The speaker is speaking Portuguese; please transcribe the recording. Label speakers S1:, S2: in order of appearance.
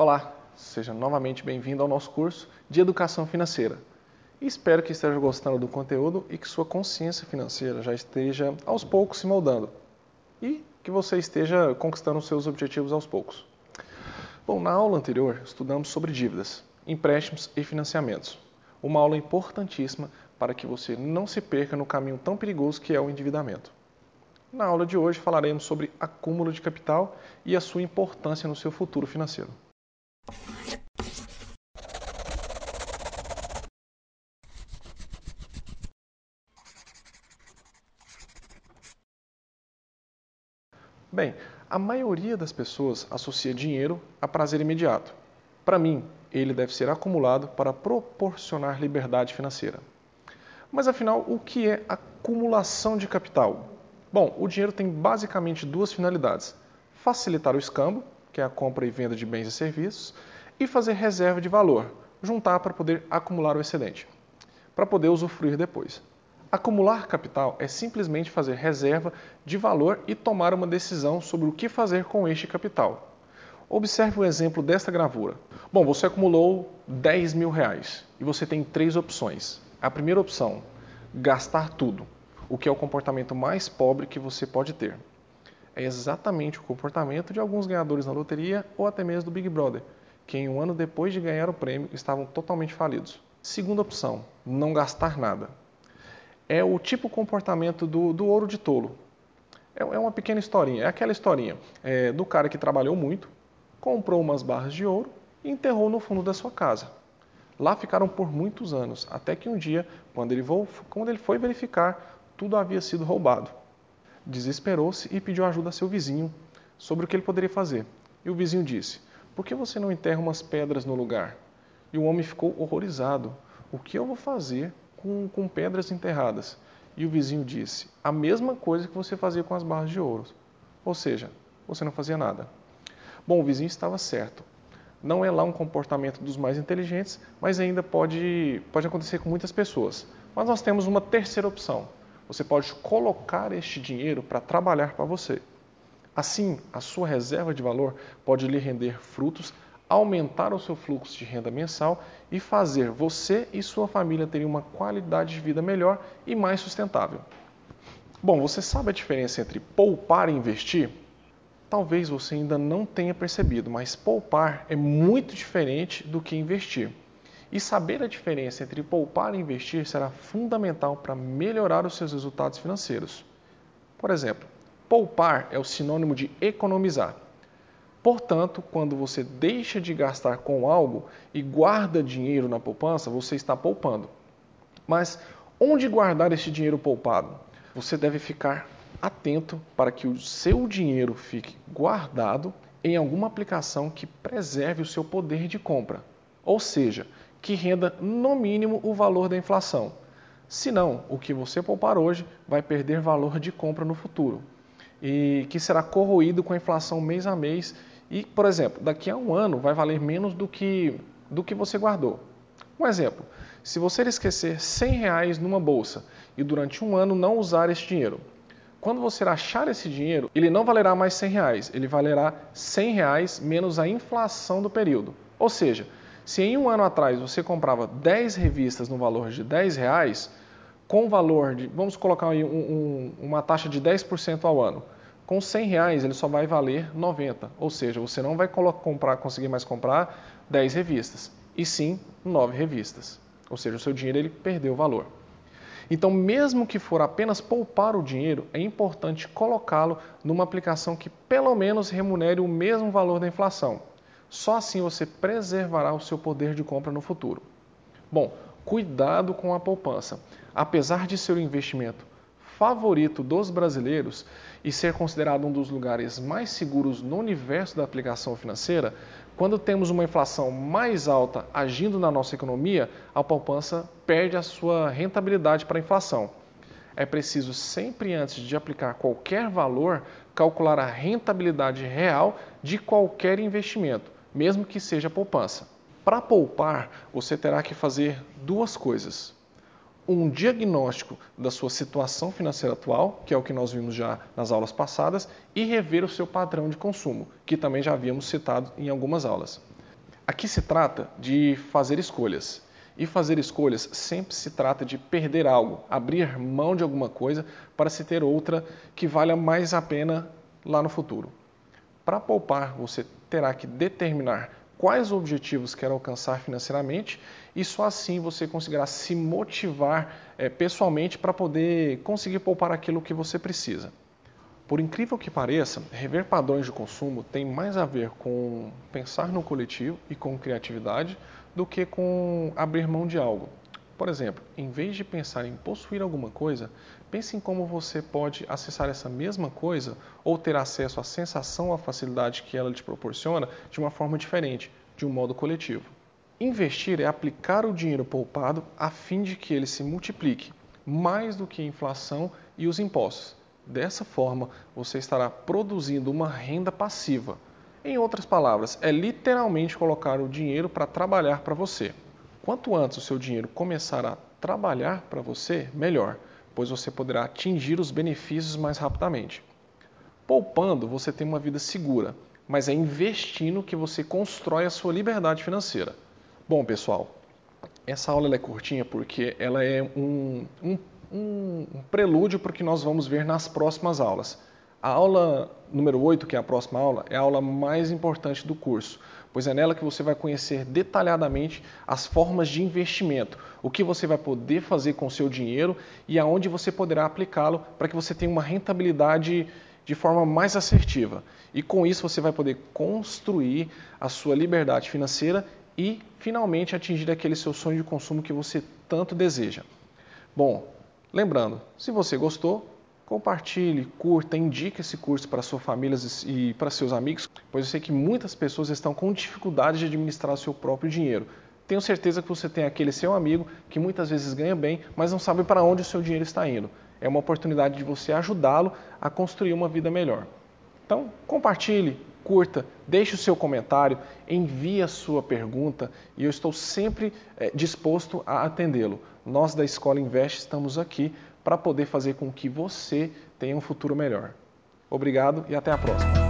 S1: Olá, seja novamente bem-vindo ao nosso curso de Educação Financeira. espero que esteja gostando do conteúdo e que sua consciência financeira já esteja aos poucos se moldando e que você esteja conquistando seus objetivos aos poucos. Bom, na aula anterior estudamos sobre dívidas, empréstimos e financiamentos. Uma aula importantíssima para que você não se perca no caminho tão perigoso que é o endividamento. Na aula de hoje falaremos sobre acúmulo de capital e a sua importância no seu futuro financeiro. Bem, a maioria das pessoas associa dinheiro a prazer imediato. Para mim, ele deve ser acumulado para proporcionar liberdade financeira. Mas afinal, o que é acumulação de capital? Bom, o dinheiro tem basicamente duas finalidades: facilitar o escambo, que é a compra e venda de bens e serviços, e fazer reserva de valor, juntar para poder acumular o excedente, para poder usufruir depois. Acumular capital é simplesmente fazer reserva de valor e tomar uma decisão sobre o que fazer com este capital. Observe o exemplo desta gravura. Bom, você acumulou 10 mil reais e você tem três opções. A primeira opção, gastar tudo, o que é o comportamento mais pobre que você pode ter. É exatamente o comportamento de alguns ganhadores na loteria ou até mesmo do Big Brother, que um ano depois de ganhar o prêmio estavam totalmente falidos. Segunda opção, não gastar nada é o tipo comportamento do, do ouro de tolo. É, é, uma pequena historinha, é aquela historinha é, do cara que trabalhou muito, comprou umas barras de ouro e enterrou no fundo da sua casa. Lá ficaram por muitos anos, até que um dia, quando ele, quando ele foi verificar, tudo havia sido roubado. Desesperou-se e pediu ajuda a seu vizinho sobre o que ele poderia fazer. E o vizinho disse: Por que você não enterra umas pedras no lugar? E o homem ficou horrorizado. O que eu vou fazer com, com pedras enterradas. E o vizinho disse: a mesma coisa que você fazia com as barras de ouro. Ou seja, você não fazia nada. Bom, o vizinho estava certo. Não é lá um comportamento dos mais inteligentes, mas ainda pode, pode acontecer com muitas pessoas. Mas nós temos uma terceira opção. Você pode colocar este dinheiro para trabalhar para você. Assim, a sua reserva de valor pode lhe render frutos aumentar o seu fluxo de renda mensal e fazer você e sua família terem uma qualidade de vida melhor e mais sustentável. Bom, você sabe a diferença entre poupar e investir? Talvez você ainda não tenha percebido, mas poupar é muito diferente do que investir. E saber a diferença entre poupar e investir será fundamental para melhorar os seus resultados financeiros. Por exemplo, poupar é o sinônimo de economizar. Portanto, quando você deixa de gastar com algo e guarda dinheiro na poupança, você está poupando. Mas onde guardar esse dinheiro poupado? Você deve ficar atento para que o seu dinheiro fique guardado em alguma aplicação que preserve o seu poder de compra, ou seja, que renda no mínimo o valor da inflação. Senão, o que você poupar hoje vai perder valor de compra no futuro e que será corroído com a inflação mês a mês e, por exemplo, daqui a um ano vai valer menos do que, do que você guardou. Um exemplo, se você esquecer 100 reais numa bolsa e durante um ano não usar esse dinheiro, quando você achar esse dinheiro, ele não valerá mais 100 reais, ele valerá 100 reais menos a inflação do período. Ou seja, se em um ano atrás você comprava 10 revistas no valor de 10 reais, com valor de, vamos colocar aí um, um, uma taxa de 10% ao ano, com 100 reais ele só vai valer 90, ou seja, você não vai comprar, conseguir mais comprar 10 revistas, e sim 9 revistas. Ou seja, o seu dinheiro ele perdeu o valor. Então, mesmo que for apenas poupar o dinheiro, é importante colocá-lo numa aplicação que pelo menos remunere o mesmo valor da inflação. Só assim você preservará o seu poder de compra no futuro. Bom, cuidado com a poupança. Apesar de ser um investimento favorito dos brasileiros e ser considerado um dos lugares mais seguros no universo da aplicação financeira, quando temos uma inflação mais alta agindo na nossa economia, a poupança perde a sua rentabilidade para a inflação. É preciso sempre antes de aplicar qualquer valor calcular a rentabilidade real de qualquer investimento, mesmo que seja poupança. Para poupar, você terá que fazer duas coisas um diagnóstico da sua situação financeira atual, que é o que nós vimos já nas aulas passadas, e rever o seu padrão de consumo, que também já havíamos citado em algumas aulas. Aqui se trata de fazer escolhas. E fazer escolhas sempre se trata de perder algo, abrir mão de alguma coisa para se ter outra que valha mais a pena lá no futuro. Para poupar, você terá que determinar quais objetivos quer alcançar financeiramente e só assim você conseguirá se motivar é, pessoalmente para poder conseguir poupar aquilo que você precisa. Por incrível que pareça, rever padrões de consumo tem mais a ver com pensar no coletivo e com criatividade do que com abrir mão de algo. Por exemplo, em vez de pensar em possuir alguma coisa, pense em como você pode acessar essa mesma coisa ou ter acesso à sensação à facilidade que ela te proporciona de uma forma diferente, de um modo coletivo. Investir é aplicar o dinheiro poupado a fim de que ele se multiplique mais do que a inflação e os impostos. Dessa forma, você estará produzindo uma renda passiva. Em outras palavras, é literalmente colocar o dinheiro para trabalhar para você. Quanto antes o seu dinheiro começar a trabalhar para você, melhor, pois você poderá atingir os benefícios mais rapidamente. Poupando, você tem uma vida segura, mas é investindo que você constrói a sua liberdade financeira. Bom, pessoal, essa aula é curtinha porque ela é um, um, um prelúdio para o que nós vamos ver nas próximas aulas. A aula número 8, que é a próxima aula, é a aula mais importante do curso, pois é nela que você vai conhecer detalhadamente as formas de investimento, o que você vai poder fazer com o seu dinheiro e aonde você poderá aplicá-lo para que você tenha uma rentabilidade de forma mais assertiva. E com isso você vai poder construir a sua liberdade financeira e finalmente atingir aquele seu sonho de consumo que você tanto deseja. Bom, lembrando, se você gostou, compartilhe, curta, indique esse curso para sua família e para seus amigos, pois eu sei que muitas pessoas estão com dificuldade de administrar o seu próprio dinheiro. Tenho certeza que você tem aquele seu amigo que muitas vezes ganha bem, mas não sabe para onde o seu dinheiro está indo. É uma oportunidade de você ajudá-lo a construir uma vida melhor. Então, compartilhe, curta, deixe o seu comentário, envie a sua pergunta e eu estou sempre é, disposto a atendê-lo. Nós da Escola Invest estamos aqui para poder fazer com que você tenha um futuro melhor. Obrigado e até a próxima.